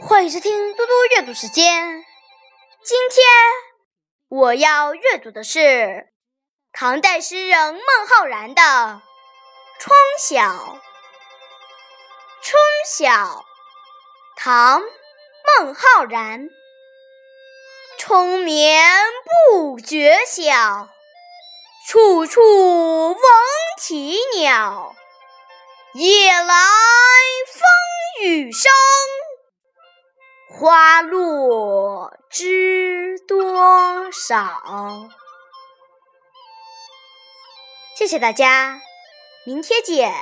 欢迎收听嘟嘟阅读时间。今天我要阅读的是唐代诗人孟浩然的《春晓》。春晓，唐·孟浩然。春眠不觉晓，处处闻啼鸟。夜来风雨声。花落知多少？谢谢大家，明天见。